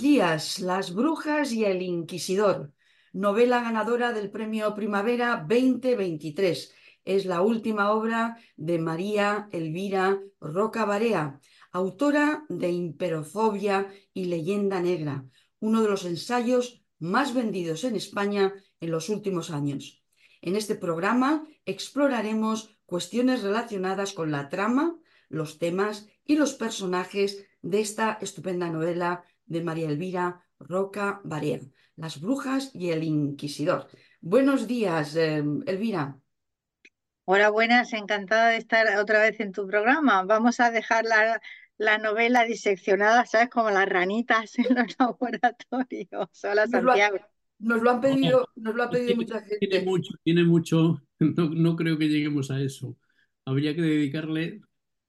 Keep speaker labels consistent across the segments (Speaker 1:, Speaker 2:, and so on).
Speaker 1: Días, Las Brujas y el Inquisidor, novela ganadora del Premio Primavera 2023. Es la última obra de María Elvira Roca Barea, autora de Imperofobia y Leyenda Negra, uno de los ensayos más vendidos en España en los últimos años. En este programa exploraremos cuestiones relacionadas con la trama, los temas y los personajes de esta estupenda novela de María Elvira Roca Barea, Las Brujas y el Inquisidor. Buenos días, eh, Elvira.
Speaker 2: Hola, buenas, encantada de estar otra vez en tu programa. Vamos a dejar la, la novela diseccionada, ¿sabes? Como las ranitas en los laboratorios. Hola, Santiago.
Speaker 1: Nos lo han pedido, nos lo ha pedido mucha gente.
Speaker 3: Tiene mucho, tiene mucho. No, no creo que lleguemos a eso. Habría que dedicarle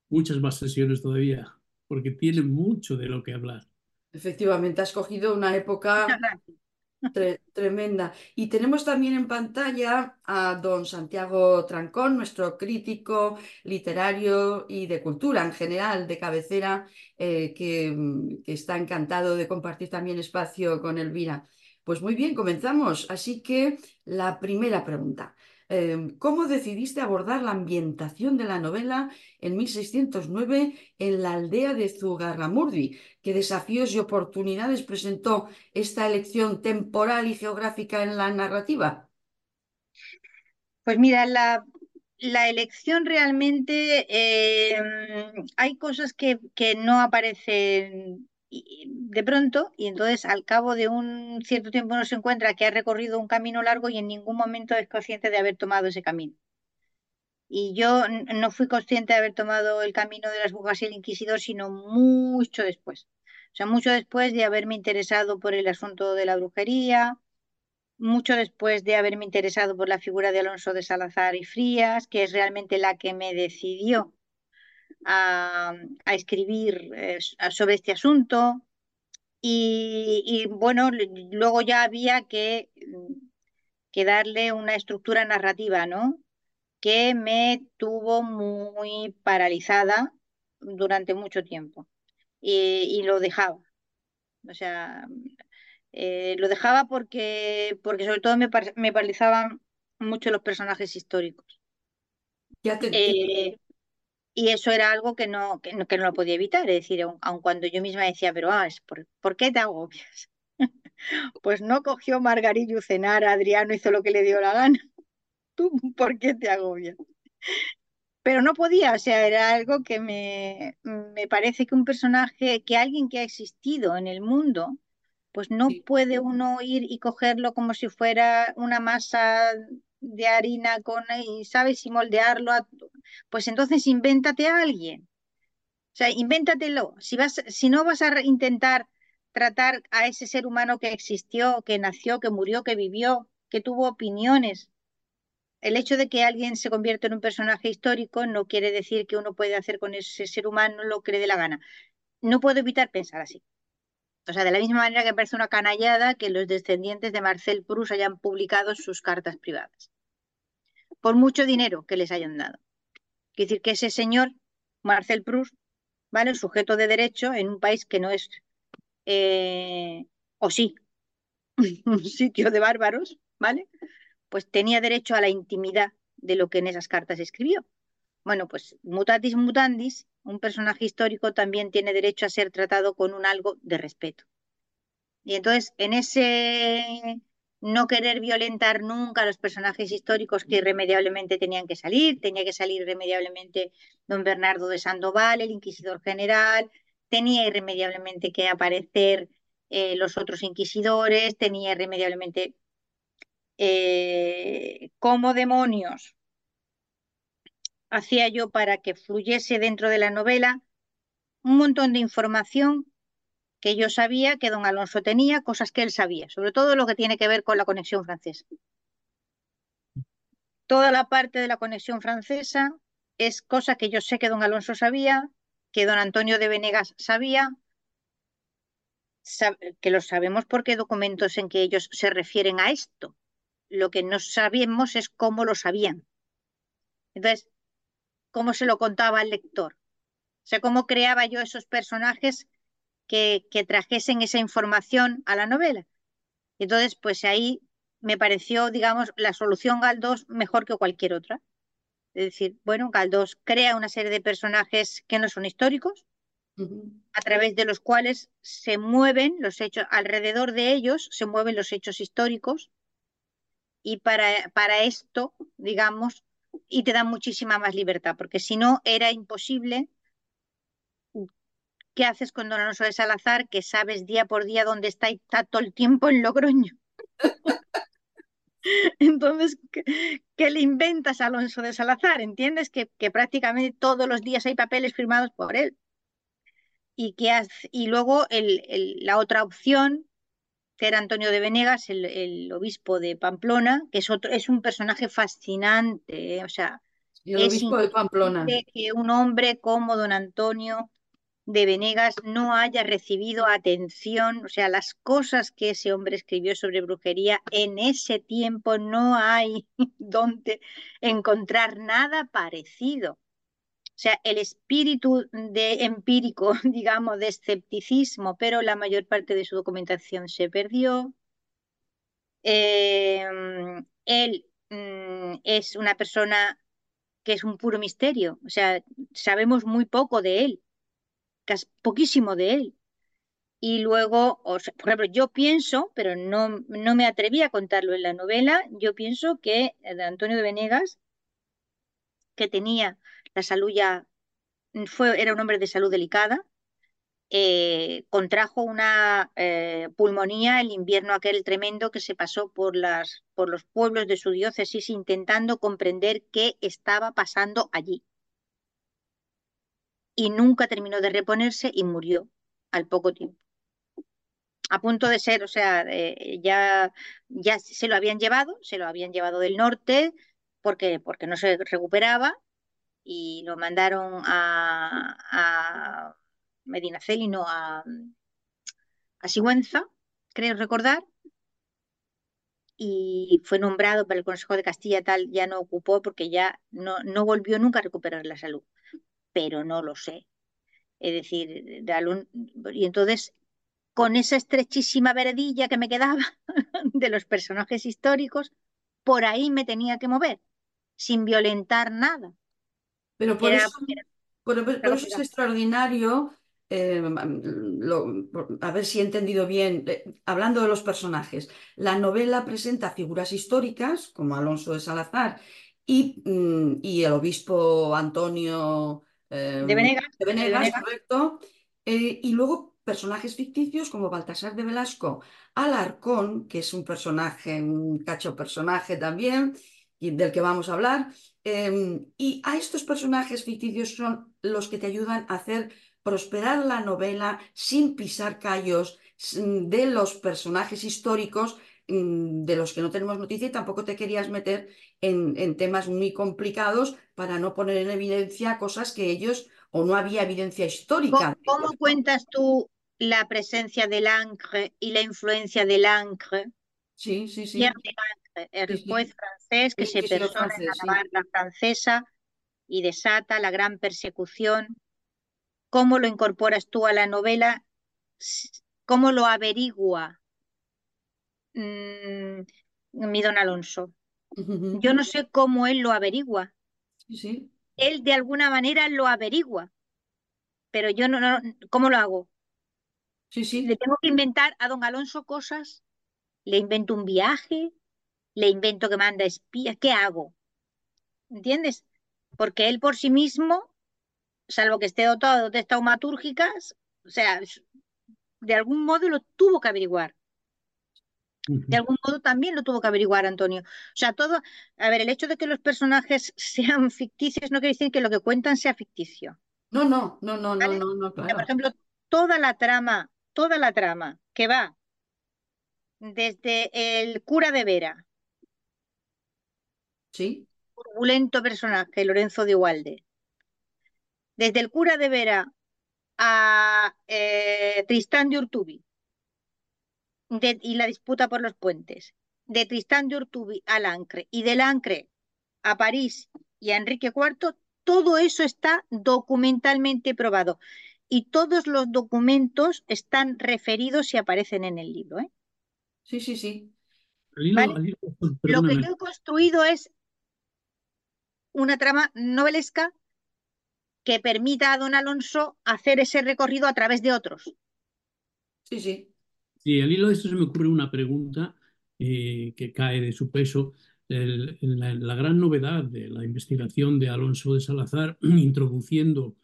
Speaker 3: muchas más sesiones todavía, porque tiene mucho de lo que hablar.
Speaker 1: Efectivamente, has cogido una época tremenda. Y tenemos también en pantalla a don Santiago Trancón, nuestro crítico literario y de cultura en general, de cabecera, eh, que, que está encantado de compartir también espacio con Elvira. Pues muy bien, comenzamos. Así que la primera pregunta. Em, ¿Cómo decidiste abordar la ambientación de la novela en 1609 en la aldea de Zugarramurdi? ¿Qué desafíos y oportunidades presentó esta elección temporal y geográfica en la narrativa?
Speaker 2: Pues mira, la, elección realmente em, hay cosas que, que no aparecen de pronto, y entonces al cabo de un cierto tiempo uno se encuentra que ha recorrido un camino largo y en ningún momento es consciente de haber tomado ese camino. Y yo no fui consciente de haber tomado el camino de las brujas y el inquisidor, sino mucho después. O sea, mucho después de haberme interesado por el asunto de la brujería, mucho después de haberme interesado por la figura de Alonso de Salazar y Frías, que es realmente la que me decidió a, escribir eh, sobre este asunto. Y, bueno, luego ya había que, que, darle una estructura narrativa, ¿no? Que me tuvo muy paralizada durante mucho tiempo. Y, lo dejaba. O sea, eh, lo dejaba porque, porque sobre todo me, me paralizaban mucho los personajes históricos.
Speaker 1: Ya te,
Speaker 2: eh, y eso era algo que no, que no, que no lo podía evitar, es decir, aun, cuando yo misma decía, pero ah, ¿por, ¿por qué te agobias? pues no cogió Margarillo cenar, Adriano hizo lo que le dio la gana. ¿Tú por qué te agobias? Pero no podía, o sea, era algo que me, me parece que un personaje, que alguien que ha existido en el mundo, pues no puede uno ir y cogerlo como si fuera una masa de harina con, y sabes, y moldearlo, pues entonces invéntate a alguien. O sea, invéntatelo. Si, vas, si no vas a intentar tratar a ese ser humano que existió, que nació, que murió, que vivió, que tuvo opiniones. El hecho de que alguien se convierta en un personaje histórico no quiere decir que uno puede hacer con ese ser humano lo que le dé la gana. No puedo evitar pensar así. O sea, de la misma manera que parece una canallada que los descendientes de Marcel Proust hayan publicado sus cartas privadas, por mucho dinero que les hayan dado. Quiere decir que ese señor, Marcel Proust, ¿vale? Sujeto de derecho en un país que no es, eh, o sí, un sitio de bárbaros, ¿vale? Pues tenía derecho a la intimidad de lo que en esas cartas escribió. Bueno, pues mutatis mutandis, un personaje histórico también tiene derecho a ser tratado con un algo de respeto. Y entonces, en ese no querer violentar nunca a los personajes históricos que irremediablemente tenían que salir, tenía que salir irremediablemente don Bernardo de Sandoval, el inquisidor general, tenía irremediablemente que aparecer eh, los otros inquisidores, tenía irremediablemente eh, como demonios hacía yo para que fluyese dentro de la novela un montón de información que yo sabía que don Alonso tenía, cosas que él sabía, sobre todo lo que tiene que ver con la conexión francesa. Toda la parte de la conexión francesa es cosa que yo sé que don Alonso sabía, que don Antonio de Venegas sabía, que lo sabemos porque hay documentos en que ellos se refieren a esto. Lo que no sabemos es cómo lo sabían. Entonces, cómo se lo contaba al lector. O sea, cómo creaba yo esos personajes que, que trajesen esa información a la novela. Entonces, pues ahí me pareció, digamos, la solución Galdós mejor que cualquier otra. Es decir, bueno, Galdós crea una serie de personajes que no son históricos, a través de los cuales se mueven los hechos, alrededor de ellos se mueven los hechos históricos, y para, para esto, digamos, y te da muchísima más libertad, porque si no era imposible. ¿Qué haces con Don Alonso de Salazar, que sabes día por día dónde está y está todo el tiempo en Logroño? Entonces, ¿qué, le inventas a Alonso de Salazar? ¿Entiendes? Que, que, prácticamente todos los días hay papeles firmados por él. Y, que y luego el, el, la otra opción, que era Antonio de Venegas, el, el obispo de Pamplona, que es, otro, es un personaje fascinante. ¿eh? O sea,
Speaker 1: el obispo de Pamplona.
Speaker 2: Que un hombre como don Antonio de Venegas no haya recibido atención, o sea, las cosas que ese hombre escribió sobre brujería, en ese tiempo no hay donde encontrar nada parecido. O sea, el espíritu de empírico, digamos, de escepticismo, pero la mayor parte de su documentación se perdió. Eh, él mm, es una persona que es un puro misterio, o sea, sabemos muy poco de él poquísimo de él. Y luego, o por ejemplo, yo pienso, pero no, no me atreví a contarlo en la novela, yo pienso que eh, Antonio de Venegas, que tenía la salud ya, fue, era un hombre de salud delicada, eh, contrajo una eh, pulmonía el invierno aquel tremendo que se pasó por, las, por los pueblos de su diócesis intentando comprender qué estaba pasando allí y nunca terminó de reponerse y murió al poco tiempo. A punto de ser, o sea, eh, ya, ya se lo habían llevado, se lo habían llevado del norte porque, porque no se recuperaba y lo mandaron a, a Medinaceli, no a, a Sigüenza, creo recordar, y fue nombrado para el Consejo de Castilla tal, ya no ocupó porque ya no, no volvió nunca a recuperar la salud pero no lo sé. Es decir, y entonces, con esa estrechísima veredilla que me quedaba de los personajes históricos, por ahí me tenía que mover, sin violentar nada.
Speaker 1: Pero por, eso, por, eso es extraordinario, eh, a ver si he entendido bien, eh, hablando de los personajes, la novela presenta figuras históricas, como Alonso de Salazar, y, mm, y el obispo Antonio
Speaker 2: de Venegas.
Speaker 1: De Venegas, correcto. Eh, y luego personajes ficticios como Baltasar de Velasco, Alarcón, que es un personaje, un cacho personaje también, y del que vamos a hablar. Em, y a estos personajes ficticios son los que te ayudan a hacer prosperar la novela sin pisar callos de los personajes históricos mm, de los que no tenemos noticia y tampoco te querías meter en, en, temas muy complicados para no poner en evidencia cosas que ellos o no había evidencia histórica.
Speaker 2: ¿Cómo, cómo cuentas tú la presencia del ancre y la influencia del ancre?
Speaker 1: Sí, sí, sí.
Speaker 2: El juez francés que se persona en la navarra francesa y desata la gran persecución. ¿Cómo lo incorporas tú a la novela? ¿Cómo lo averigua mmm, mi don Alonso? Yo no sé cómo él lo averigua.
Speaker 1: Sí,
Speaker 2: Él de alguna manera lo averigua, pero yo no, no, ¿cómo lo hago?
Speaker 1: Sí, sí.
Speaker 2: Le tengo que inventar a don Alonso cosas, le invento un viaje, le invento que manda espías, ¿qué hago? ¿Entiendes? Porque él por sí mismo, salvo que esté dotado de taumatúrgicas, o sea, de algún modo lo tuvo que averiguar. De algún modo también lo tuvo que averiguar Antonio. O sea, todo, a ver, el hecho de que los personajes sean ficticios no quiere decir que lo que cuentan sea ficticio.
Speaker 1: No, no, no, no, no, no, no, claro.
Speaker 2: Por ejemplo, toda la trama, toda la trama que va desde el cura de Vera,
Speaker 1: sí,
Speaker 2: turbulento personaje, Lorenzo de Igualde, desde el cura de Vera a eh, Tristán de Urtubi, de, y la disputa por los puentes, de Tristán de Urtubi al Ancre y del Ancre a París y a Enrique IV, todo eso está documentalmente probado. y todos los documentos están referidos y aparecen en el libro. ¿eh?
Speaker 1: Sí, sí, sí.
Speaker 2: ¿Vale? Lo que yo he construido es una trama novelesca que permita a don Alonso hacer ese recorrido a través de otros.
Speaker 1: Sí, sí.
Speaker 3: Sí, al hilo de esto se me ocurre una pregunta eh, que cae de su peso. la, gran novedad de la investigación de Alonso de Salazar, introduciendo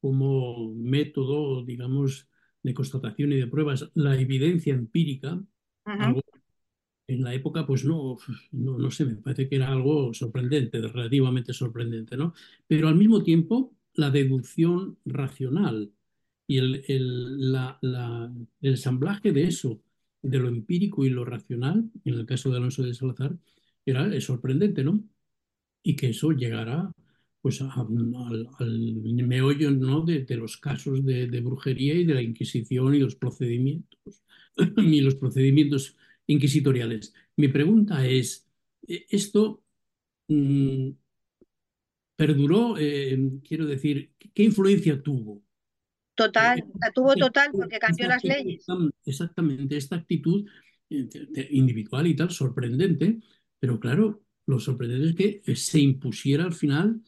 Speaker 3: como método, digamos, de constatación y de pruebas la evidencia empírica, algo en la época, pues no, no, no sé, me parece que era algo sorprendente, relativamente sorprendente, ¿no? Pero al mismo tiempo, la deducción racional y el, el, la, el ensamblaje de eso, de lo empírico y lo racional, en el caso de Alonso de Salazar, era es sorprendente, ¿no? Y que eso llegará pues al, al, meollo ¿no? de, de los casos de, de, brujería y de la Inquisición y los procedimientos y los procedimientos inquisitoriales. Mi pregunta es, eh, ¿esto mmm, perduró? Eh, quiero decir, ¿qué influencia tuvo?
Speaker 2: Total, eh, la tuvo total porque cambió las leyes.
Speaker 3: Exactamente, esta actitud individual y tal, sorprendente, pero claro, lo sorprendente es que se impusiera al final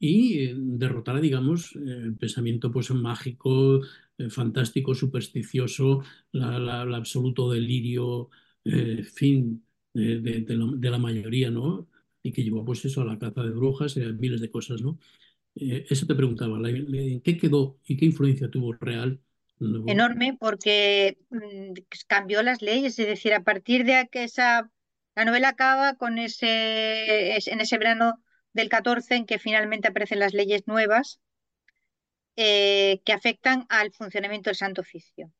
Speaker 3: y derrotara, digamos, el pensamiento pues, mágico, eh, fantástico, supersticioso, el absoluto delirio, eh, fin de, de, la, mayoría, ¿no? Y que llevó pues eso a la caza de brujas y a miles de cosas, ¿no? Eh, eso te preguntaba, ¿qué quedó y qué influencia tuvo real?
Speaker 2: Enorme, porque mmm, cambió las leyes, es decir, a partir de que esa, la novela acaba con ese, en ese verano del 14 en que finalmente aparecen las leyes nuevas, eh, que afectan al funcionamiento del Santo Oficio.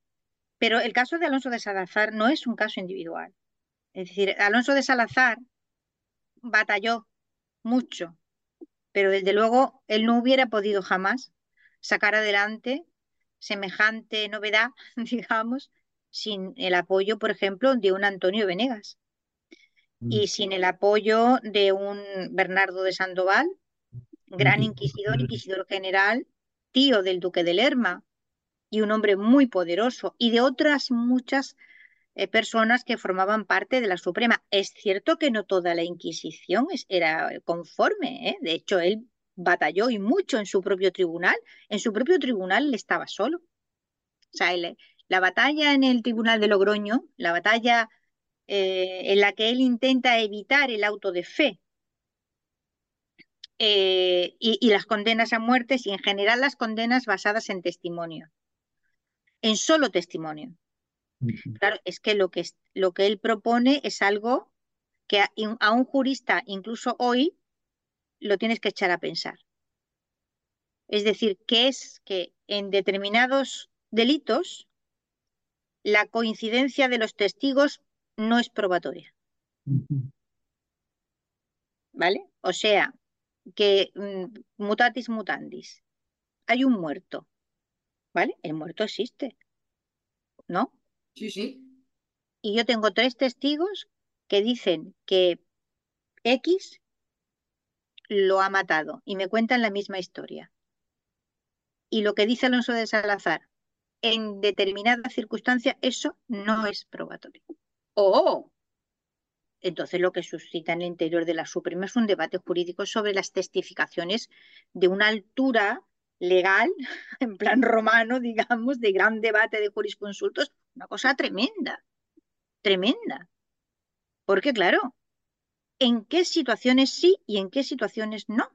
Speaker 2: Pero el caso de Alonso de Salazar no es un caso individual. Es decir, Alonso de Salazar batalló mucho, pero desde luego él no hubiera podido jamás sacar adelante semejante novedad, digamos, sin el apoyo, por ejemplo, de un Antonio Venegas y mm. sin el apoyo de un Bernardo de Sandoval, gran inquisidor, inquisidor general, tío del duque de Lerma y un hombre muy poderoso, y de otras muchas eh, personas que formaban parte de la Suprema. Es cierto que no toda la Inquisición era conforme, ¿eh? de hecho él batalló y mucho en su propio tribunal, en su propio tribunal él estaba solo. O sea, él, la batalla en el tribunal de Logroño, la batalla eh, en la que él intenta evitar el auto de fe eh, y, y, las condenas a muertes y en general las condenas basadas en testimonio, en solo testimonio. Claro, es que lo que, lo que él propone es algo que a, a un jurista, incluso hoy, lo tienes que echar a pensar. Es decir, que es que en determinados delitos la coincidencia de los testigos no es probatoria. ¿Vale? O sea, que mm, mutatis mutandis, hay un muerto, ¿vale? El muerto existe, ¿no?
Speaker 1: Sí, sí.
Speaker 2: Y yo tengo tres testigos que dicen que X lo ha matado y me cuentan la misma historia. Y lo que dice Alonso de Salazar, en determinada circunstancia, eso no es probatorio. ¡Oh! Entonces lo que suscita en el interior de la Suprema es un debate jurídico sobre las testificaciones de una altura legal, en plan romano, digamos, de gran debate de jurisconsultos, una cosa tremenda, tremenda. Porque claro, ¿en qué situaciones sí y en qué situaciones no?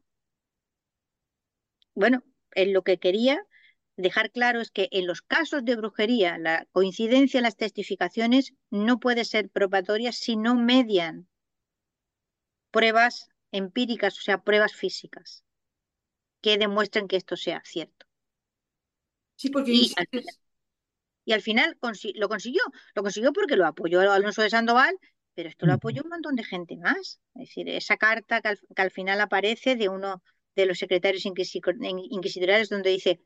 Speaker 2: Bueno, en lo que quería dejar claro es que en los casos de brujería la coincidencia en las testificaciones no puede ser probatoria si no median pruebas empíricas, o sea, pruebas físicas, que demuestren que esto sea cierto.
Speaker 1: Sí, porque
Speaker 2: y, al final, y al final consi lo consiguió. Lo consiguió porque lo apoyó Alonso de Sandoval, pero esto lo apoyó un montón de gente más. Es decir, esa carta que al, que al final aparece de uno de los secretarios inquisitoriales donde dice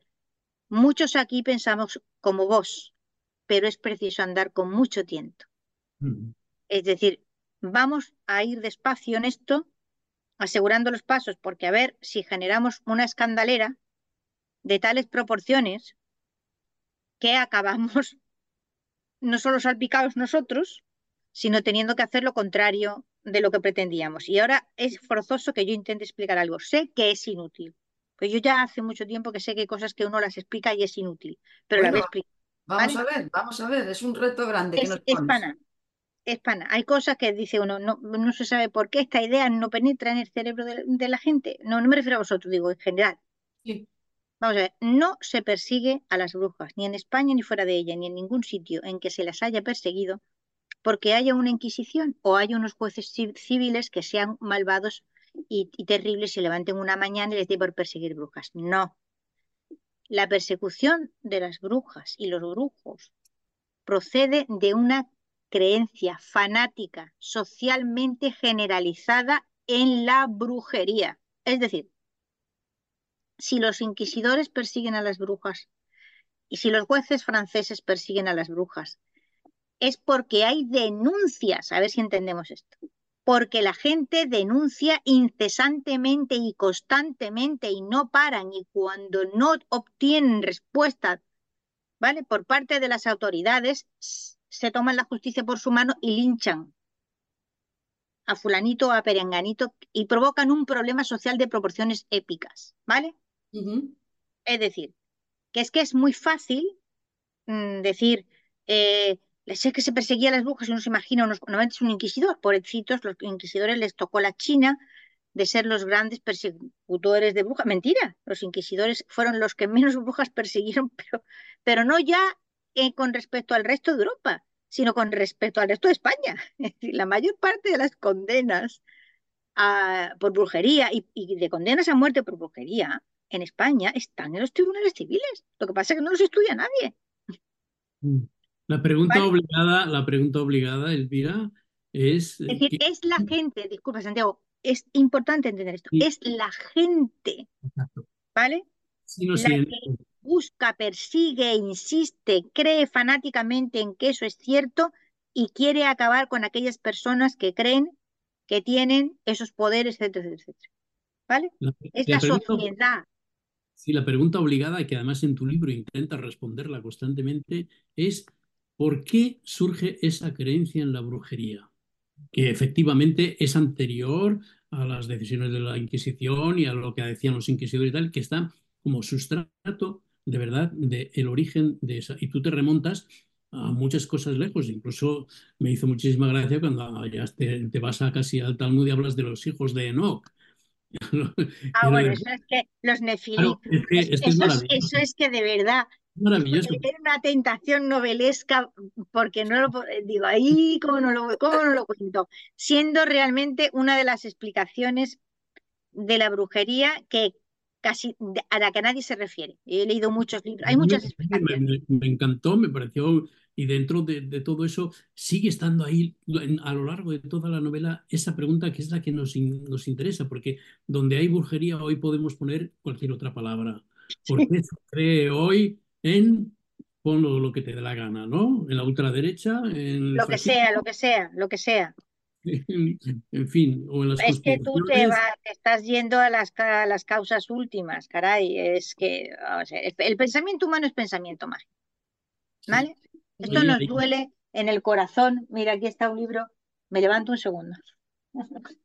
Speaker 2: Muchos aquí pensamos como vos, pero es preciso andar con mucho tiento. Mm. Es decir, vamos a ir despacio en esto, asegurando los pasos, porque a ver si generamos una escandalera, de tales proporciones que acabamos no solo salpicados nosotros, sino teniendo que hacer lo contrario de lo que pretendíamos. Y ahora es forzoso que yo intente explicar algo. Sé que es inútil. Pues yo ya hace mucho tiempo que sé que hay cosas que uno las explica y es inútil, pero la voy a explicar.
Speaker 1: Vamos a ver, vamos a ver, es un reto grande.
Speaker 2: Es, que es pana, es pana. Hay cosas que dice uno, no, no se sabe por qué esta idea no penetra en el cerebro de, la gente. No, no me refiero a vosotros, digo en general.
Speaker 1: Sí.
Speaker 2: Vamos a ver, no se persigue a las brujas, ni en España ni fuera de ella, ni en ningún sitio en que se las haya perseguido porque haya una inquisición o haya unos jueces civiles que sean malvados y, y terribles se levanten una mañana y les dé por perseguir brujas. No. La persecución de las brujas y los brujos procede de una creencia fanática socialmente generalizada en la brujería. Es decir, si los inquisidores persiguen a las brujas y si los jueces franceses persiguen a las brujas, es porque hay denuncias, a ver si entendemos esto, porque la gente denuncia incesantemente y constantemente y no paran y cuando no obtienen respuesta, ¿vale? Por parte de las autoridades, se toman la justicia por su mano y linchan a fulanito o a perenganito y provocan un problema social de proporciones épicas, ¿vale? Es decir, que es que es muy fácil mm, decir, eh, sé que se perseguía a las brujas y uno se imagina, unos, normalmente es un inquisidor, pobrecitos, los inquisidores les tocó la China de ser los grandes persecutores de brujas. Mentira, los inquisidores fueron los que menos brujas persiguieron, pero, pero no ya eh, con respecto al resto de Europa, sino con respecto al resto de España. La mayor parte de las condenas por brujería y, y de condenas a muerte por brujería en España están en los tribunales civiles. Lo que pasa es que no los estudia nadie.
Speaker 3: Mm. La pregunta obligada, la pregunta obligada, Elvira, es.
Speaker 2: Es decir, es la gente, disculpa, Santiago, es importante entender esto, es la gente, ¿vale? la que busca, persigue, insiste, cree fanáticamente en que eso es cierto y quiere acabar con aquellas personas que creen que tienen esos poderes, etcétera, etcétera. ¿Vale? es la, sociedad.
Speaker 3: Sí, la pregunta obligada, que además en tu libro intentas responderla constantemente, es ¿Por qué surge esa creencia en la brujería? Que efectivamente es anterior a las decisiones de la Inquisición y a lo que decían los inquisidores y tal, que está como sustrato de verdad del origen de esa. Y tú te remontas a muchas cosas lejos. Incluso me hizo muchísima gracia cuando ya te, vas a casi al Talmud y hablas de los hijos de Enoch.
Speaker 2: ah, bueno, eso es que los nefilim. eso, es que de verdad
Speaker 3: Maravilloso.
Speaker 2: Era una tentación novelesca, porque no lo digo ahí, ¿cómo no lo, cómo no lo cuento? Siendo realmente una de las explicaciones de la brujería que casi a la que nadie se refiere. He leído muchos libros, hay muchas explicaciones.
Speaker 3: Me, encantó, me pareció, y dentro de, todo eso sigue estando ahí a lo largo de toda la novela esa pregunta que es la que nos, nos interesa, porque donde hay brujería hoy podemos poner cualquier otra palabra. ¿Por qué se cree hoy en ponlo lo que te dé la gana, ¿no? En la ultraderecha, en
Speaker 2: lo que sea, lo que sea, lo que sea.
Speaker 3: En, fin, o en las
Speaker 2: Es que tú te, estás yendo a las, las causas últimas, caray. Es que el, pensamiento humano es pensamiento mágico. ¿Vale? Esto nos duele en el corazón. Mira, aquí está un libro. Me levanto un segundo.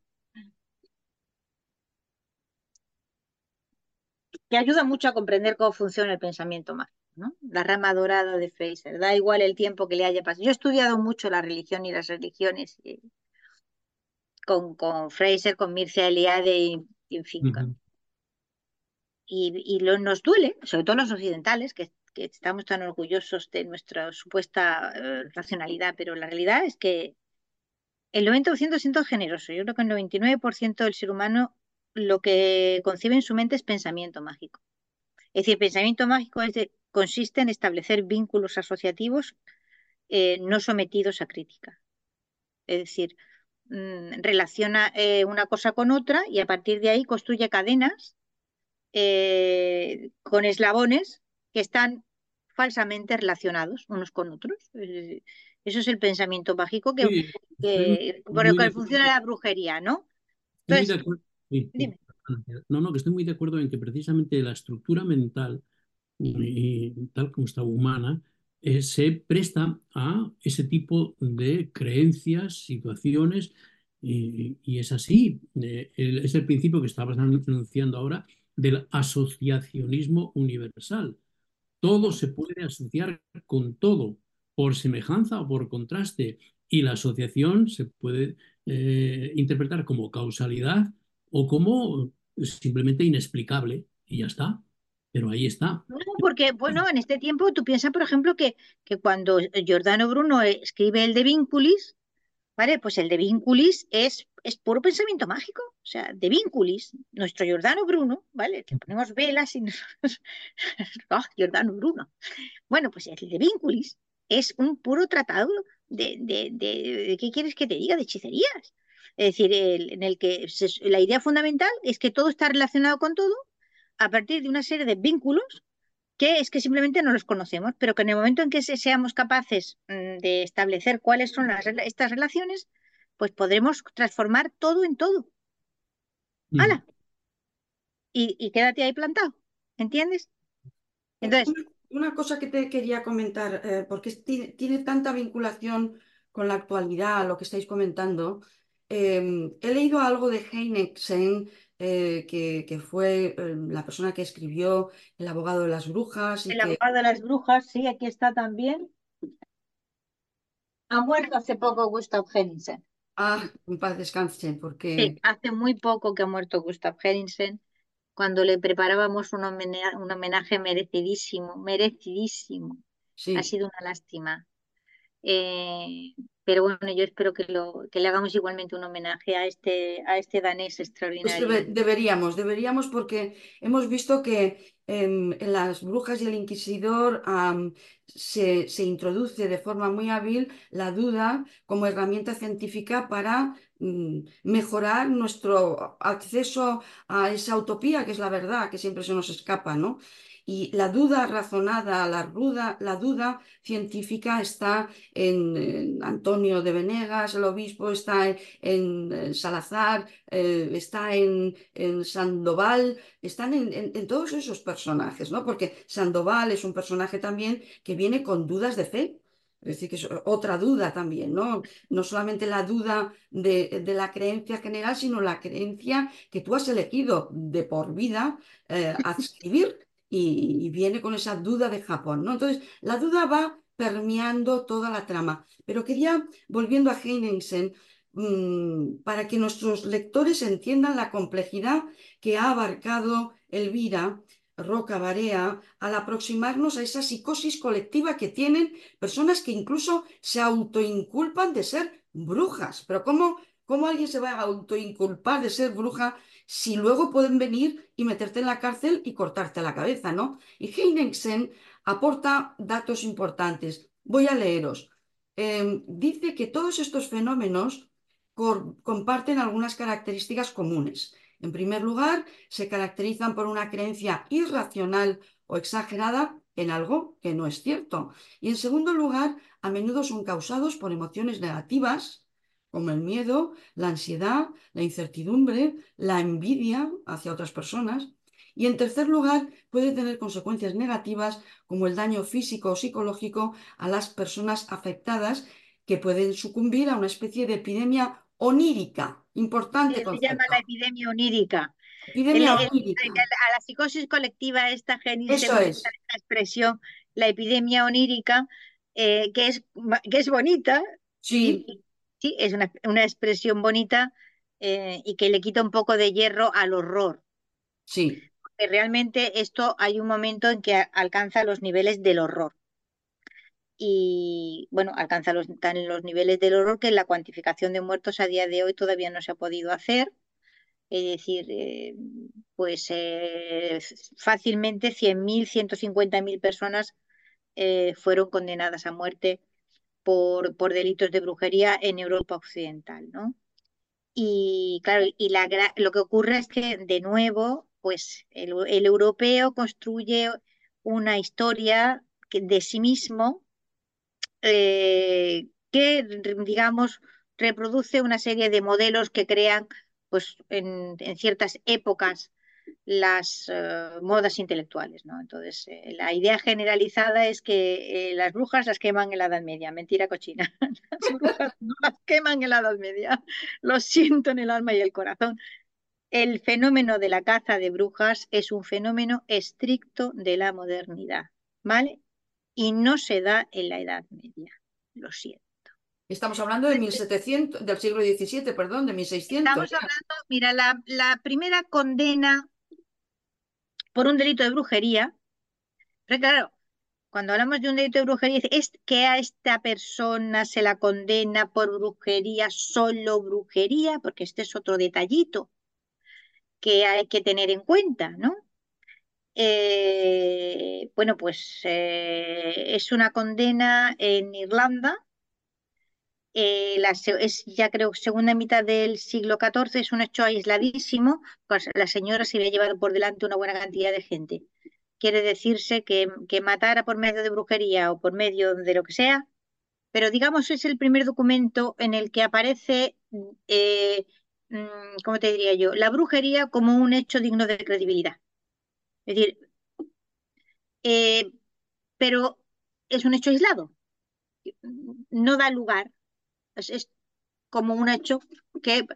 Speaker 2: que ayuda mucho a comprender cómo funciona el pensamiento mágico. La rama dorada de Fraser. Da igual el tiempo que le haya pasado. Yo he estudiado mucho la religión y las religiones con, con Fraser, con Mircea Eliade y, en fin. Y, lo, nos duele, sobre todo los occidentales, que, estamos tan orgullosos de nuestra supuesta eh, racionalidad, pero la realidad es que el 90% siento generoso. Yo creo que el 99% del ser humano lo que concibe en su mente es pensamiento mágico. Es decir, pensamiento mágico es de, consiste en establecer vínculos asociativos eh, no sometidos a crítica. Es decir, mm, relaciona eh, una cosa con otra y a partir de ahí construye cadenas eh, con eslabones que están falsamente relacionados unos con otros. Eso es el pensamiento mágico que, por el que funciona la brujería, ¿no?
Speaker 3: Entonces, No, no, que estoy muy de acuerdo en que precisamente la estructura mental y tal como está humana, eh, se presta a ese tipo de creencias, situaciones, y, es así. Eh, es el principio que estabas anunciando ahora del asociacionismo universal. Todo se puede asociar con todo, por semejanza o por contraste, y la asociación se puede eh, interpretar como causalidad o como simplemente inexplicable, y ya está. Pero ahí está.
Speaker 2: No, porque, bueno, en este tiempo tú piensas, por ejemplo, que, que cuando Giordano Bruno escribe el de Vinculis, ¿vale? Pues el de Vinculis es, es puro pensamiento mágico. O sea, de Vinculis, nuestro Giordano Bruno, ¿vale? Le ponemos velas y nos... ¡Ah, Giordano Bruno! Bueno, pues el de Vinculis es un puro tratado de, de, de, de ¿qué quieres que te diga? De hechicerías. Es decir, el, en el que se, la idea fundamental es que todo está relacionado con todo a partir de una serie de vínculos que es que simplemente no los conocemos, pero que en el momento en que se, seamos capaces mm, de establecer cuáles son las, estas relaciones, pues podremos transformar todo en todo.
Speaker 3: Mm.
Speaker 2: ¡Hala! Y, y quédate ahí plantado, ¿entiendes? Entonces,
Speaker 1: Una, una cosa que te quería comentar, eh, porque tiene, tiene tanta vinculación con la actualidad, lo que estáis comentando. eh, he leído algo de Heineken, eh, que, que fue eh, la persona que escribió El abogado de las brujas y
Speaker 2: el
Speaker 1: que
Speaker 2: abogado de las brujas, sí, aquí está también. Ha muerto hace poco Gustav Henningsen.
Speaker 1: ah, en paz descanse,
Speaker 2: Sí,
Speaker 1: porque
Speaker 2: hace muy poco que ha muerto Gustav Henningsen, cuando le preparábamos un homenaje, un homenaje merecidísimo, merecidísimo. Ha
Speaker 1: sí.
Speaker 2: sido una lástima. Eh, pero bueno, yo espero que, lo, que le hagamos igualmente un homenaje a este, a este danés
Speaker 1: Pues
Speaker 2: extraordinario.
Speaker 1: debe- deberíamos, deberíamos porque hemos visto que en las brujas y el inquisidor se, se introduce de forma muy hábil la duda como herramienta científica para mm, mejorar nuestro acceso a esa utopía que es la verdad, que siempre se nos escapa, ¿no? Y la duda razonada, la, ruda, la duda científica está en, en Antonio de Venegas, el obispo, está en, en, Salazar, eh, está en, en Sandoval, están en, en- en todos esos personajes, ¿no? Porque Sandoval es un personaje también que viene con dudas de fe. Es decir, que es otra duda también, ¿no? No solamente la duda de, de la creencia general, sino la creencia que tú has elegido de por vida eh, adscribir y, viene con esa duda de Japón, ¿no? Entonces, la duda va permeando toda la trama. Pero quería, volviendo a Heineken, mm, para que nuestros lectores entiendan la complejidad que ha abarcado Elvira Roca Barea al aproximarnos a esa psicosis colectiva que tienen personas que incluso se autoinculpan de ser brujas. Pero ¿cómo, cómo alguien se va a autoinculpar de ser bruja si luego pueden venir y meterte en la cárcel y cortarte la cabeza, ¿no? Y Heineken aporta datos importantes. Voy a leeros. Eh, dice que todos estos fenómenos comparten algunas características comunes. En primer lugar, se caracterizan por una creencia irracional o exagerada en algo que no es cierto. Y en segundo lugar, a menudo son causados por emociones negativas, como el miedo, la ansiedad, la incertidumbre, la envidia hacia otras personas. Y en tercer lugar, puede tener consecuencias negativas como el daño físico o psicológico a las personas afectadas que pueden sucumbir a una especie de epidemia onírica. Importante
Speaker 2: Se llama
Speaker 1: concepto.
Speaker 2: la epidemia onírica.
Speaker 1: Epidemia
Speaker 2: el-
Speaker 1: onírica.
Speaker 2: el- a la psicosis colectiva, esta utiliza
Speaker 1: es.
Speaker 2: esta expresión, la epidemia onírica, eh, que, es, que es bonita,
Speaker 1: Sí,
Speaker 2: y sí, es una, una expresión bonita eh, y que le quita un poco de hierro al horror.
Speaker 1: sí,
Speaker 2: Que realmente esto hay un momento en que alcanza los niveles del horror. Y bueno, alcanza los, tan los niveles del horror que la cuantificación de muertos a día de hoy todavía no se ha podido hacer. Es decir, eh, pues eh, fácilmente 100.000, 150.000 personas eh, fueron condenadas a muerte por, por delitos de brujería en Europa Occidental, ¿no? Y claro, y la, lo que ocurre es que de nuevo, pues el, europeo construye una historia de sí mismo eh, que, digamos, reproduce una serie de modelos que crean, pues, en ciertas épocas las eh, modas intelectuales, ¿no? Entonces, eh, la idea generalizada es que eh, las brujas las queman en la Edad Media. Mentira cochina. Las brujas no las queman en la Edad Media. Lo siento en el alma y el corazón. El fenómeno de la caza de brujas es un fenómeno estricto de la modernidad, ¿vale? Y no se da en la Edad Media. Lo siento.
Speaker 1: Estamos hablando de 1700, del siglo XVII, perdón, de 1600.
Speaker 2: Estamos hablando, mira, la, la primera condena por un delito de brujería, pero claro, cuando hablamos de un delito de brujería, es que a esta persona se la condena por brujería, solo brujería, porque este es otro detallito que hay que tener en cuenta, ¿no? Eh, bueno, pues eh, es una condena en Irlanda, eh, la, es ya creo segunda mitad del siglo XIV, es un hecho aisladísimo, pues la señora se había llevado por delante una buena cantidad de gente. Quiere decirse que, que matara por medio de brujería o por medio de lo que sea, pero digamos es el primer documento en el que aparece, eh, mm, ¿cómo te diría yo?, la brujería como un hecho digno de credibilidad. Es decir, eh, pero es un hecho aislado, no da lugar es, como un hecho que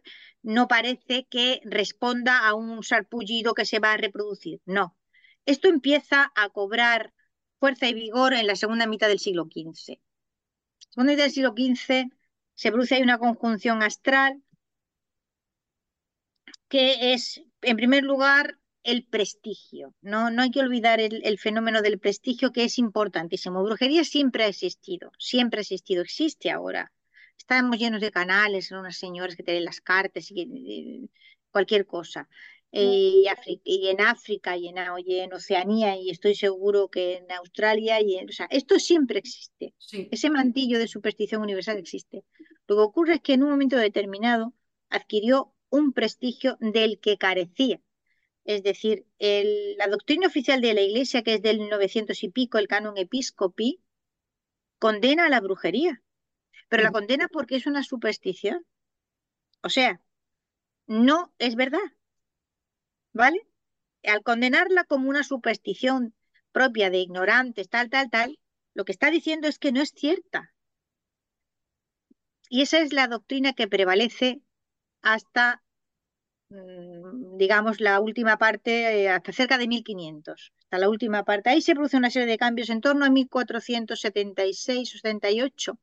Speaker 2: no parece que responda a un sarpullido que se va a reproducir. No. Esto empieza a cobrar fuerza y vigor en la segunda mitad del siglo XV. Segunda mitad del siglo XV se produce ahí una conjunción astral que es, en primer lugar, el prestigio. No, no hay que olvidar el, fenómeno del prestigio que es importantísimo. Brujería siempre ha existido, siempre ha existido, existe ahora. Estamos llenos de canales, son unas señoras que tienen las cartas y, cualquier cosa. Eh, y, en África y en, en, Oceanía y estoy seguro que en Australia y en, o sea, esto siempre existe. Ese mantillo de superstición universal existe. Lo que ocurre es que en un momento determinado adquirió un prestigio del que carecía. Es decir, el, la doctrina oficial de la Iglesia, que es del 900 y pico, el canon episcopi, condena a la brujería pero la condena porque es una superstición. O sea, no es verdad. ¿Vale? Al condenarla como una superstición propia de ignorantes, tal, tal, tal, lo que está diciendo es que no es cierta. Y esa es la doctrina que prevalece hasta, mm, digamos, la última parte, eh, hasta cerca de 1500, hasta la última parte. Ahí se produce una serie de cambios en torno a 1476 o 78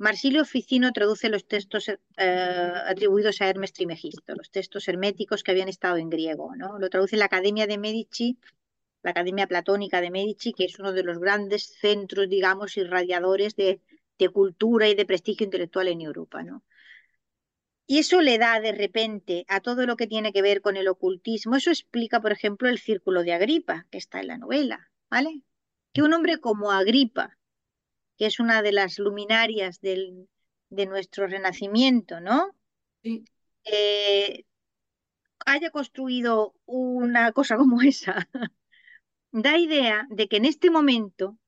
Speaker 2: Marsilio Ficino traduce los textos eh, atribuidos a Hermes Trimegisto, los textos herméticos que habían estado en griego. ¿no? Lo traduce la Academia de Medici, la Academia Platónica de Medici, que es uno de los grandes centros, digamos, irradiadores de, de cultura y de prestigio intelectual en Europa. ¿no? Y eso le da de repente a todo lo que tiene que ver con el ocultismo. Eso explica, por ejemplo, el círculo de Agripa, que está en la novela, ¿vale? Que un hombre como Agripa, que es una de las luminarias del, de nuestro renacimiento, ¿no?
Speaker 1: Sí.
Speaker 2: Eh, haya construido una cosa como esa, da idea de que en este momento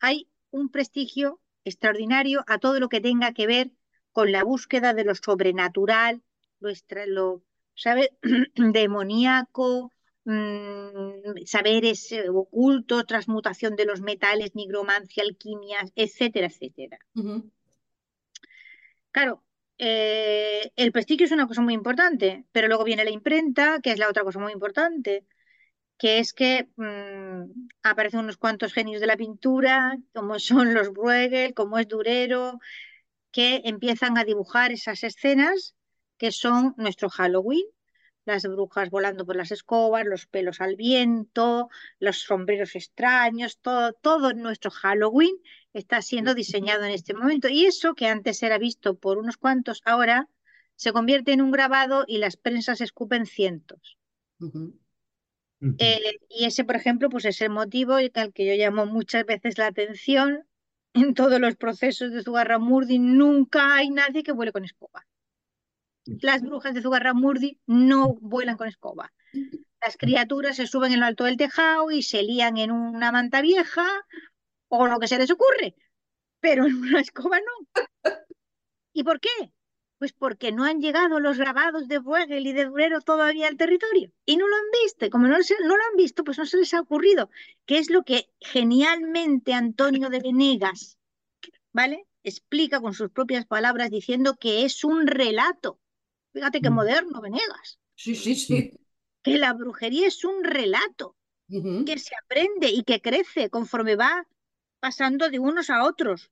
Speaker 2: hay un prestigio extraordinario a todo lo que tenga que ver con la búsqueda de lo sobrenatural, lo, lo ¿sabe? demoníaco, Mm, saberes eh, ocultos, transmutación de los metales, nigromancia, alquimia, etcétera, etcétera. Claro, eh, el prestigio es una cosa muy importante, pero luego viene la imprenta, que es la otra cosa muy importante, que es que mmm, aparecen unos cuantos genios de la pintura, como son los Bruegel, como es Durero, que empiezan a dibujar esas escenas que son nuestro Halloween, las brujas volando por las escobas, los pelos al viento, los sombreros extraños, todo, todo nuestro Halloween está siendo diseñado en este momento. Y eso que antes era visto por unos cuantos, ahora se convierte en un grabado y las prensas escupen cientos. Eh, y ese, por ejemplo, pues es el motivo al que yo llamo muchas veces la atención en todos los procesos de Zugarramurdi. Nunca hay nadie que vuele con escoba. Las brujas de Zugarramurdi no vuelan con escoba. Las criaturas se suben en lo alto del tejado y se lían en una manta vieja o lo que se les ocurre, pero en una escoba no. ¿Y por qué? Pues porque no han llegado los grabados de Bruegel y de Durero todavía al territorio. Y no lo han visto. Como no, no, lo han visto, pues no se les ha ocurrido. Que es lo que genialmente Antonio de Venegas, ¿vale? Explica con sus propias palabras diciendo que es un relato. Fíjate qué mm. moderno, Venegas.
Speaker 1: Sí, sí, sí.
Speaker 2: Que la brujería es un relato que se aprende y que crece conforme va pasando de unos a otros,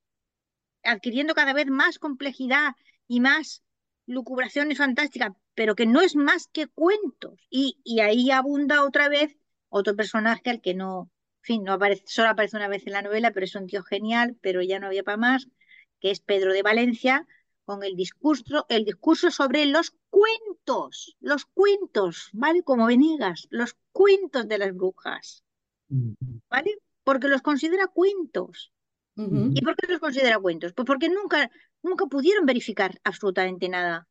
Speaker 2: adquiriendo cada vez más complejidad y más lucubraciones fantásticas, pero que no es más que cuentos. Y, y ahí abunda otra vez otro personaje al que no, en fin, no aparece, solo aparece una vez en la novela, pero es un tío genial, pero ya no había para más, que es Pedro de Valencia, con el discurso, el discurso sobre los cuentos, los cuentos, ¿vale? Como Venegas, los cuentos de las brujas, ¿vale? Porque los considera cuentos. ¿Y por qué los considera cuentos? Pues porque nunca, nunca pudieron verificar absolutamente nada.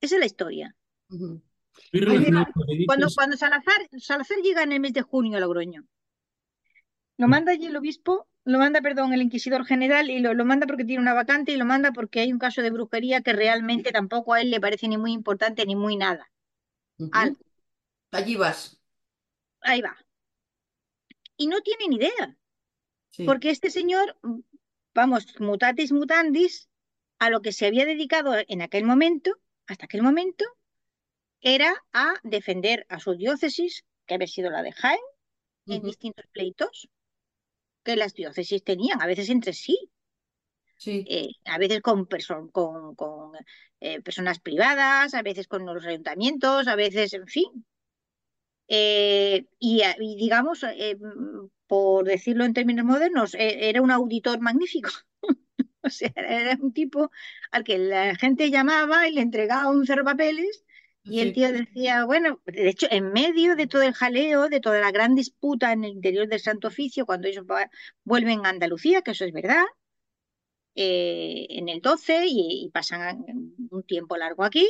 Speaker 2: Esa es la historia. Cuando, cuando Salazar, Salazar llega en el mes de junio a Logroño, lo mm. manda allí el obispo, lo manda, perdón, el inquisidor general y lo, lo, manda porque tiene una vacante y lo manda porque hay un caso de brujería que realmente tampoco a él le parece ni muy importante ni muy nada.
Speaker 1: Allí vas.
Speaker 2: Ahí va. Y no tiene ni idea. Porque este señor, vamos, mutatis mutandis, a lo que se había dedicado en aquel momento, hasta aquel momento, era a defender a su diócesis, que había sido la de Jaén, en distintos pleitos que las diócesis tenían, a veces entre sí.
Speaker 1: Sí.
Speaker 2: Eh, a veces con, con, con eh, personas privadas, a veces con los ayuntamientos, a veces, en fin. Eh, y, y, digamos, por decirlo en términos modernos, era un auditor magnífico. o sea, era un tipo al que la gente llamaba y le entregaba un cerro papeles y el tío decía, bueno, de hecho, en medio de todo el jaleo, de toda la gran disputa en el interior del Santo Oficio, cuando ellos vuelven a Andalucía, que eso es verdad, eh, en el 12 y, pasan un tiempo largo aquí,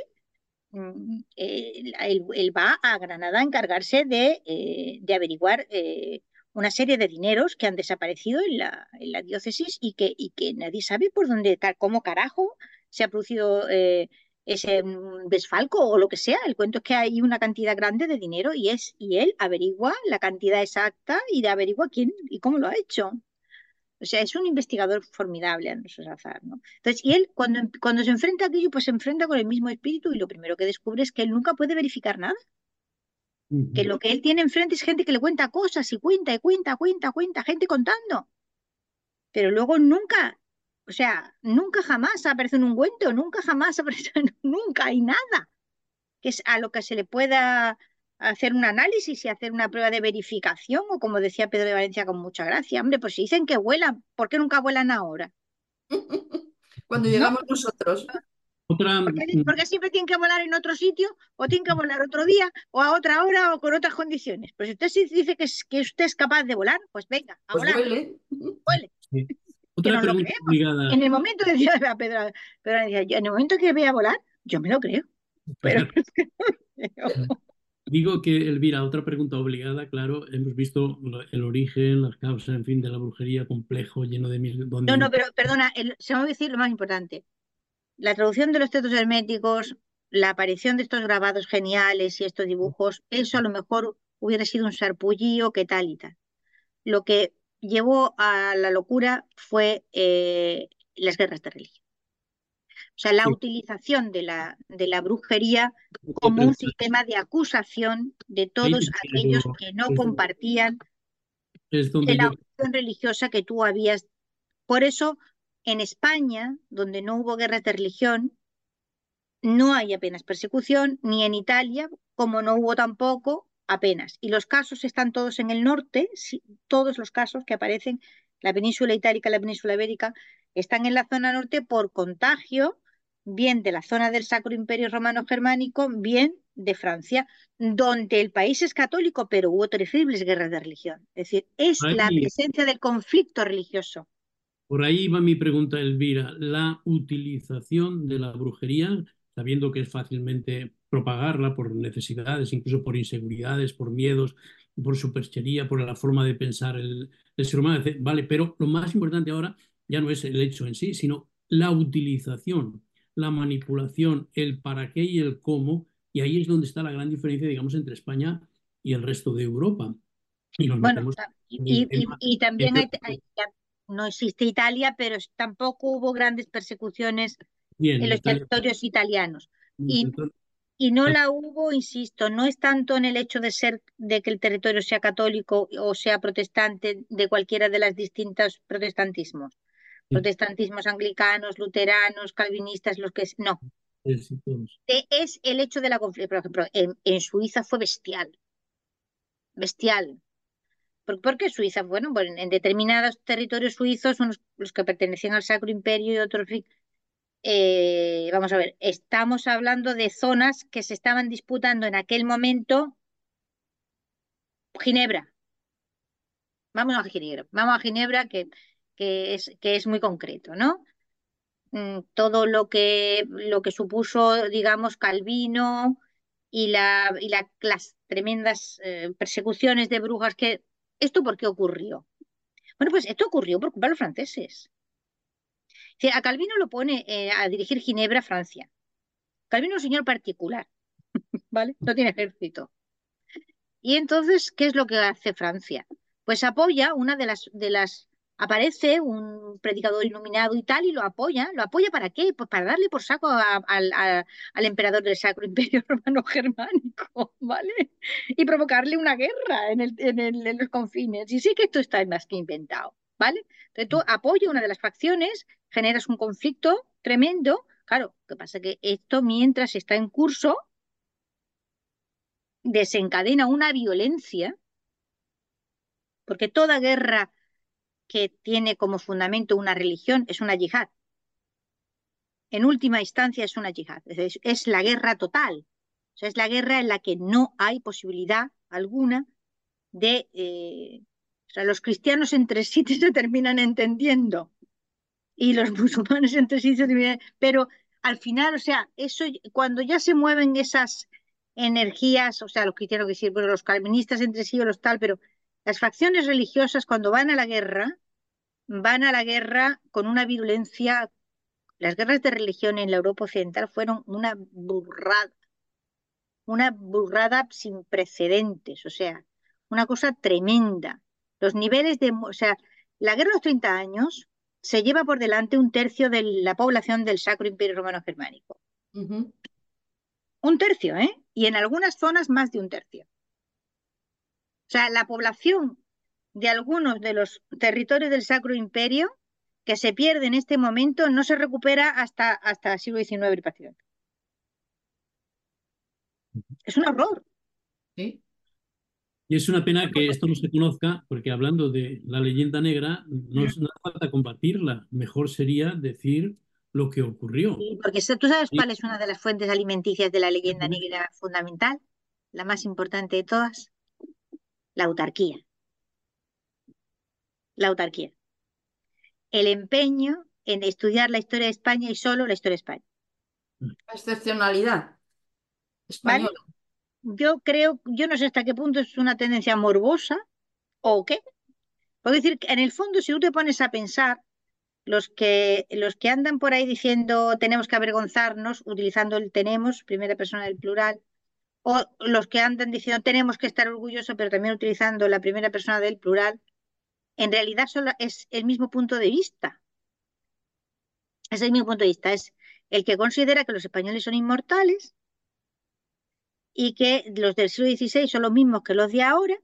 Speaker 2: mm, eh, él, va a Granada a encargarse de, eh, de averiguar una serie de dineros que han desaparecido en la, en la diócesis y que, y que nadie sabe por dónde, cómo carajo se ha producido eh, ese desfalco o lo que sea. El cuento es que hay una cantidad grande de dinero y, es, y él averigua la cantidad exacta y de averigua quién y cómo lo ha hecho. O sea, es un investigador formidable, Andrés Azar, ¿no? Entonces, y él, cuando, cuando se enfrenta a aquello, pues se enfrenta con el mismo espíritu y lo primero que descubre es que él nunca puede verificar nada que lo que él tiene enfrente es gente que le cuenta cosas y cuenta y cuenta, cuenta, cuenta, gente contando. Pero luego nunca, o sea, nunca jamás aparece en un cuento, nunca jamás aparece, nunca hay nada. Que es a lo que se le pueda hacer un análisis y hacer una prueba de verificación, o como decía Pedro de Valencia con mucha gracia, hombre, pues si dicen que vuelan, ¿por qué nunca vuelan ahora?
Speaker 1: Cuando llegamos nosotros.
Speaker 3: Otra...
Speaker 2: Mm, porque, siempre tienen que volar en otro sitio, o tienen que volar otro día, o a otra hora, o con otras condiciones. Pues si usted dice que, que usted es capaz de volar, pues venga, a
Speaker 1: pues
Speaker 2: volar.
Speaker 1: Vuele.
Speaker 3: Otra pregunta obligada.
Speaker 2: En el momento decía Pedro, Pedro en el momento que vea volar, yo me lo creo. Pero
Speaker 3: Digo que, Elvira, otra pregunta obligada, claro, hemos visto el origen, las causas, en fin, de la brujería complejo, lleno de mil...
Speaker 2: No, no, pero perdona, se me va a decir lo más importante la traducción de los textos herméticos, la aparición de estos grabados geniales y estos dibujos, eso a lo mejor hubiera sido un sarpullío que tal y tal. Lo que llevó a la locura fue eh, las guerras de religión. O sea, la utilización de la, de la brujería como un sistema de acusación de todos aquellos que no compartían la opción religiosa que tú habías. Por eso en España, donde no hubo guerras de religión, no hay apenas persecución, ni en Italia, como no hubo tampoco apenas. Y los casos están todos en el norte, todos los casos que aparecen, la península itálica, la península ibérica, están en la zona norte por contagio, bien de la zona del Sacro Imperio Romano Germánico, bien de Francia, donde el país es católico, pero hubo terribles guerras de religión. Es decir, es la presencia del conflicto religioso.
Speaker 3: Por ahí va mi pregunta, Elvira. La utilización de la brujería, sabiendo que es fácilmente propagarla por necesidades, incluso por inseguridades, por miedos, por superchería, por la forma de pensar el, ser humano, vale, pero lo más importante ahora ya no es el hecho en sí, sino la utilización, la manipulación, el para qué y el cómo, y ahí es donde está la gran diferencia, digamos, entre España y el resto de Europa.
Speaker 2: Y bueno, y, también no existe Italia, pero tampoco hubo grandes persecuciones en los territorios italianos. Y, y no la hubo, insisto, no es tanto en el hecho de ser de que el territorio sea católico o sea protestante de cualquiera de las distintas protestantismos. Protestantismos anglicanos, luteranos, calvinistas, los que no. Es el hecho de la conflicto. Por ejemplo, en, Suiza fue bestial. Bestial. ¿Por, qué Suiza? Bueno, pues en determinados territorios suizos, son los que pertenecían al Sacro Imperio y otros eh, vamos a ver, estamos hablando de zonas que se estaban disputando en aquel momento Ginebra. Vamos a Ginebra, vamos a Ginebra que, que, es, que es muy concreto, ¿no? Mm, todo lo que, lo que supuso, digamos, Calvino y, la, y las tremendas eh, persecuciones de brujas que... ¿Esto por qué ocurrió? Bueno, pues esto ocurrió por culpa de los franceses. A Calvino lo pone eh, a dirigir Ginebra, Francia. Calvino es un señor particular, ¿vale? No tiene ejército. Y entonces, ¿qué es lo que hace Francia? Pues apoya una de las, de las aparece un predicador iluminado y tal, y lo apoya. ¿Lo apoya para qué? Pues para darle por saco al emperador del Sacro Imperio Romano Germánico, ¿vale? Y provocarle una guerra en, el, en, el, en los confines. Y sí que esto está más que inventado. ¿vale? Entonces tú apoyas una de las facciones, generas un conflicto tremendo. Claro, lo que pasa que esto mientras está en curso desencadena una violencia, porque toda guerra que tiene como fundamento una religión es una yihad. En última instancia es una yihad, es, es la guerra total. O sea, es la guerra en la que no hay posibilidad alguna de eh, o sea, los cristianos entre sí se terminan entendiendo y los musulmanes entre sí se terminan... Pero al final, o sea, eso cuando ya se mueven esas energías, o sea, los cristianos que sí, pero los calvinistas entre sí o los tal, pero las facciones religiosas cuando van a la guerra, van a la guerra con una virulencia. Las guerras de religión en la Europa Occidental fueron una burrada, una burrada sin precedentes, o sea, una cosa tremenda. Los niveles de, o sea, la guerra de los 30 años se lleva por delante un tercio de la población del Sacro Imperio Romano Germánico. Un tercio, ¿eh? Y en algunas zonas más de un tercio. O sea, la población de algunos de los territorios del Sacro Imperio que se pierde en este momento no se recupera hasta, hasta el siglo XIX y Es un horror.
Speaker 1: Sí.
Speaker 3: Y es una pena que esto no se conozca, porque hablando de la leyenda negra, no, hace falta combatirla. Mejor sería decir lo que ocurrió.
Speaker 2: Sí, porque tú sabes cuál es una de las fuentes alimenticias de la leyenda negra fundamental, la más importante de todas, la autarquía. La autarquía. El empeño en estudiar la historia de España y solo la historia de España.
Speaker 1: La excepcionalidad española
Speaker 2: yo creo, yo no sé hasta qué punto es una tendencia morbosa o qué. Puedo decir que en el fondo, si tú te pones a pensar, los que, los que andan por ahí diciendo tenemos que avergonzarnos, utilizando el tenemos, primera persona del plural, o los que andan diciendo tenemos que estar orgullosos, pero también utilizando la primera persona del plural, en realidad solo es el mismo punto de vista. Es el mismo punto de vista, es el que considera que los españoles son inmortales y que los del siglo XVI son los mismos que los de ahora.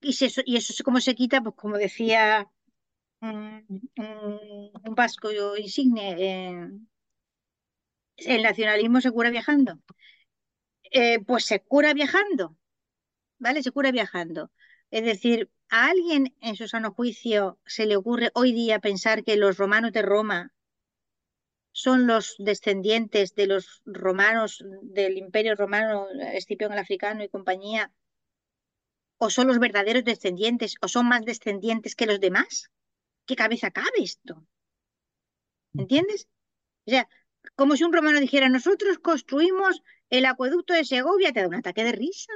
Speaker 2: Y, y eso cómo se quita, pues como decía un, vasco insigne, el nacionalismo se cura viajando. Eh, pues se cura viajando, ¿vale? Se cura viajando. Es decir, a alguien en su sano juicio se le ocurre hoy día pensar que los romanos de Roma son los descendientes de los romanos, del imperio romano, Escipión el africano y compañía, o son los verdaderos descendientes, o son más descendientes que los demás. ¿Qué cabeza cabe esto? ¿Entiendes? O sea, como si un romano dijera, nosotros construimos el acueducto de Segovia, te da un ataque de risa.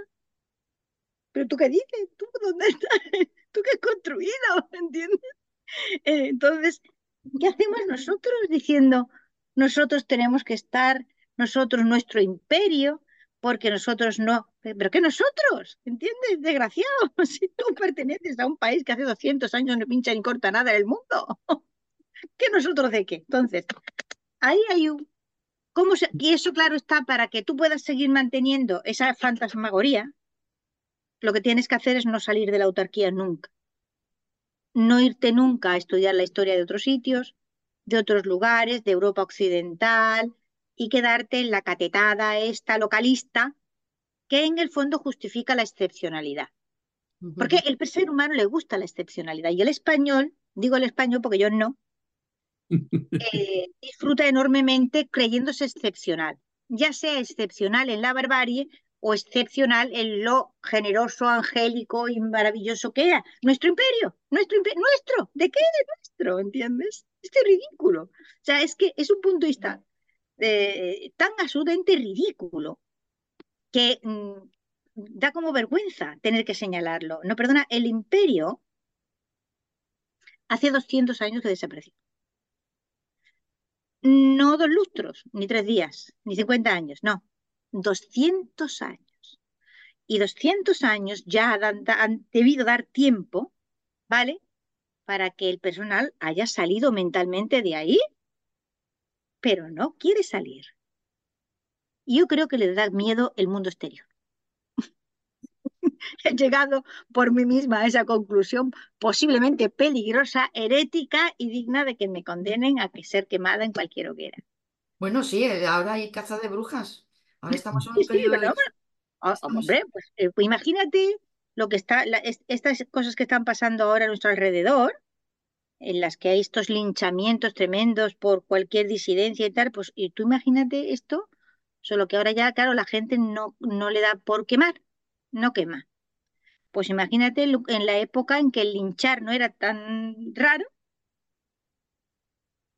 Speaker 2: ¿Pero tú qué dices? ¿Tú dónde estás? ¿Tú qué has construido? ¿Entiendes? Eh, entonces, ¿Qué hacemos nosotros diciendo, nosotros tenemos que estar, nosotros, nuestro imperio, porque nosotros no, pero ¿qué nosotros? ¿Entiendes? Desgraciado, si tú perteneces a un país que hace 200 años no pincha ni corta nada en el mundo, ¿qué nosotros de qué? Entonces, ahí hay un... ¿Cómo se... Y eso, claro, está para que tú puedas seguir manteniendo esa fantasmagoría, lo que tienes que hacer es no salir de la autarquía nunca. No irte nunca a estudiar la historia de otros sitios, de otros lugares, de Europa Occidental, y quedarte en la catetada esta localista que en el fondo justifica la excepcionalidad. Porque el ser humano le gusta la excepcionalidad y el español, digo el español porque yo no, eh, disfruta enormemente creyéndose excepcional, ya sea excepcional en la barbarie o excepcional en lo generoso, angélico y maravilloso que era. Nuestro imperio, nuestro imperio, nuestro, ¿de qué es nuestro? ¿Entiendes? Este ridículo. O sea, es que es un punto de vista eh, tan absolutamente ridículo que mm, da como vergüenza tener que señalarlo. No, perdona, el imperio hace 200 años que desapareció. No dos lustros, ni tres días, ni 50 años, no, 200 años. Y 200 años ya han, debido dar tiempo, ¿vale? Para que el personal haya salido mentalmente de ahí pero no quiere salir. Yo creo que le da miedo el mundo exterior. He llegado por mí misma a esa conclusión posiblemente peligrosa, herética y digna de que me condenen a que ser quemada en cualquier hoguera.
Speaker 1: Bueno, sí, eh, ahora hay caza de brujas. Ahora estamos en un periodo de...
Speaker 2: Hombre, pues, eh, pues, imagínate lo que está, estas cosas que están pasando ahora a nuestro alrededor, en las que hay estos linchamientos tremendos por cualquier disidencia y tal, pues y tú imagínate esto, solo que ahora ya, claro, la gente no, no le da por quemar, no quema. Pues imagínate en la época en que el linchar no era tan raro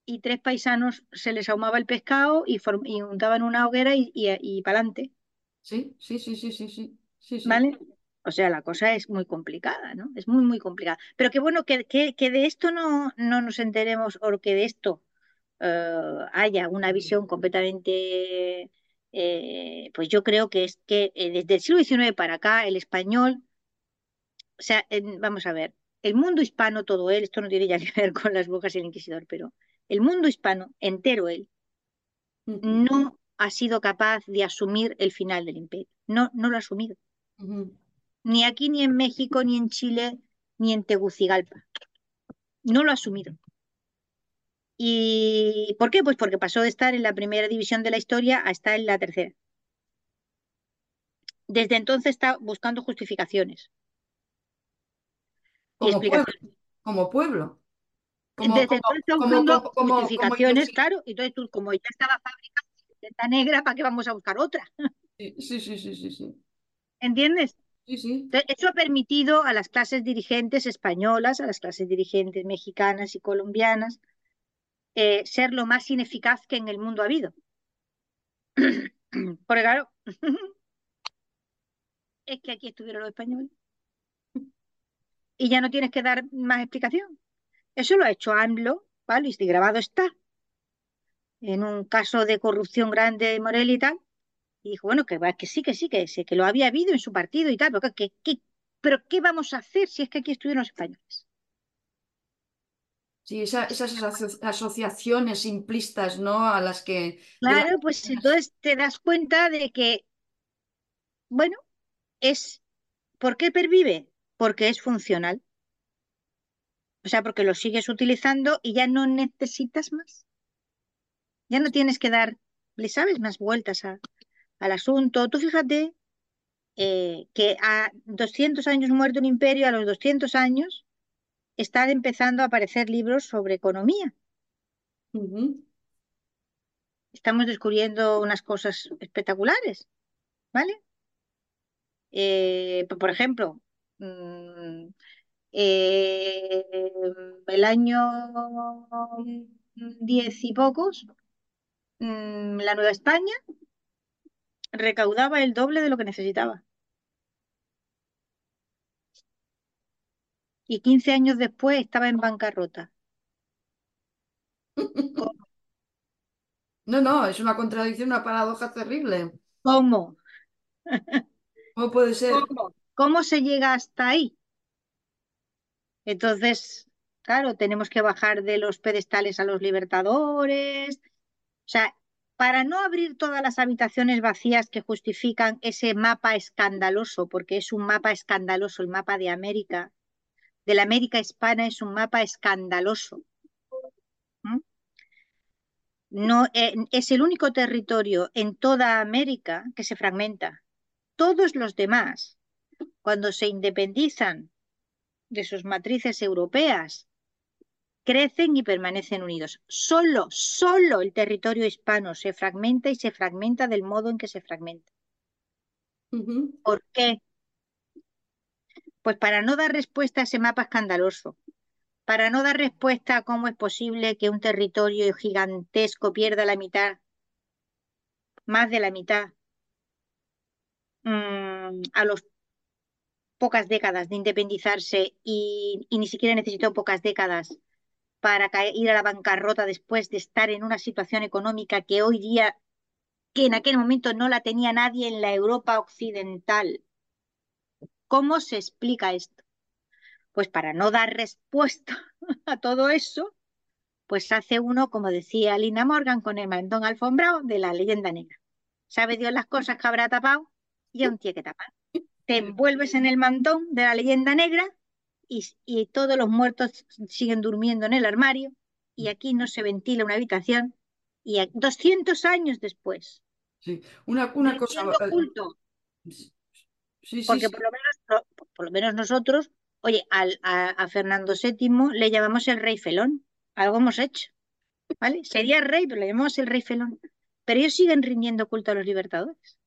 Speaker 2: y tres paisanos se les ahumaba el pescado y, y untaban una hoguera y, y, y para adelante.
Speaker 1: Sí, sí, sí, sí, sí, sí. sí, sí.
Speaker 2: ¿Vale? O sea, la cosa es muy complicada, ¿no? Es muy, muy complicada. Pero qué bueno que, que, de esto no, no, nos enteremos o que de esto eh, haya una visión completamente... Eh, pues yo creo que es que eh, desde el siglo XIX para acá el español, o sea, vamos a ver, el mundo hispano, todo él, esto no tiene ya que ver con las brujas y el inquisidor, pero el mundo hispano, entero él, no ha sido capaz de asumir el final del imperio. No, no lo ha asumido ni aquí, ni en México, ni en Chile, ni en Tegucigalpa. No lo ha asumido. ¿Y por qué? Pues porque pasó de estar en la primera división de la historia a estar en la tercera. Desde entonces está buscando justificaciones.
Speaker 1: Como pueblo. Como pueblo.
Speaker 2: Desde entonces está buscando justificaciones, claro. Entonces tú, como ya estaba fabricada negra, ¿para qué vamos a buscar otra?
Speaker 1: Sí, sí, sí, sí, sí.
Speaker 2: ¿Entiendes?
Speaker 1: Sí,
Speaker 2: Eso ha permitido a las clases dirigentes españolas, a las clases dirigentes mexicanas y colombianas, eh, ser lo más ineficaz que en el mundo ha habido. Porque claro, es que aquí estuvieron los españoles. Y ya no tienes que dar más explicación. Eso lo ha hecho AMLO, ¿vale? Y grabado está. En un caso de corrupción grande de Morel y tal, y dijo, bueno, que, que sí, que sí, que, que lo había habido en su partido y tal, pero, que, pero ¿qué vamos a hacer si es que aquí estuvieron los españoles?
Speaker 1: Sí, esas asociaciones simplistas, ¿no? A las que...
Speaker 2: Claro, pues entonces te das cuenta de que, bueno, es... ¿Por qué pervive? Porque es funcional. O sea, porque lo sigues utilizando y ya no necesitas más. Ya no tienes que dar, le sabes, más vueltas a, al asunto. Tú fíjate eh, que a 200 años muerto un imperio, a los 200 años están empezando a aparecer libros sobre economía. Estamos descubriendo unas cosas espectaculares, ¿vale? Eh, por ejemplo, mm, eh, el año diez y pocos, mm, la Nueva España recaudaba el doble de lo que necesitaba. Y 15 años después estaba en bancarrota.
Speaker 1: No, no, es una contradicción, una paradoja terrible.
Speaker 2: ¿Cómo?
Speaker 1: ¿Cómo puede ser?
Speaker 2: ¿Cómo? ¿Cómo se llega hasta ahí? Entonces, claro, tenemos que bajar de los pedestales a los libertadores. O sea, para no abrir todas las habitaciones vacías que justifican ese mapa escandaloso, porque es un mapa escandaloso, el mapa de América, de la América hispana es un mapa escandaloso. ¿Mm? No, eh, es el único territorio en toda América que se fragmenta. Todos los demás, cuando se independizan de sus matrices europeas, crecen y permanecen unidos. Solo, solo el territorio hispano se fragmenta y se fragmenta del modo en que se fragmenta. ¿Por qué? Pues para no dar respuesta a ese mapa escandaloso, para no dar respuesta a cómo es posible que un territorio gigantesco pierda la mitad, más de la mitad, mm, a los pocas décadas de independizarse y, ni siquiera necesitó pocas décadas para ir a la bancarrota después de estar en una situación económica que hoy día, que en aquel momento no la tenía nadie en la Europa occidental. ¿Cómo se explica esto? Pues para no dar respuesta a todo eso, pues hace uno, como decía Lina Morgan con el mandón alfombrado, de la leyenda negra. Sabe Dios las cosas que habrá tapado y aún tiene que tapar. Te envuelves en el mantón de la leyenda negra y, todos los muertos siguen durmiendo en el armario y aquí no se ventila una habitación y 200 años después.
Speaker 1: Sí, una, una cosa. Eh,
Speaker 2: oculto. Sí, Porque por, lo menos, por lo menos nosotros, oye, al, a, Fernando VII le llamamos el rey felón. Algo hemos hecho. ¿Vale? Sería rey, pero le llamamos el rey felón. Pero ellos siguen rindiendo culto a los libertadores.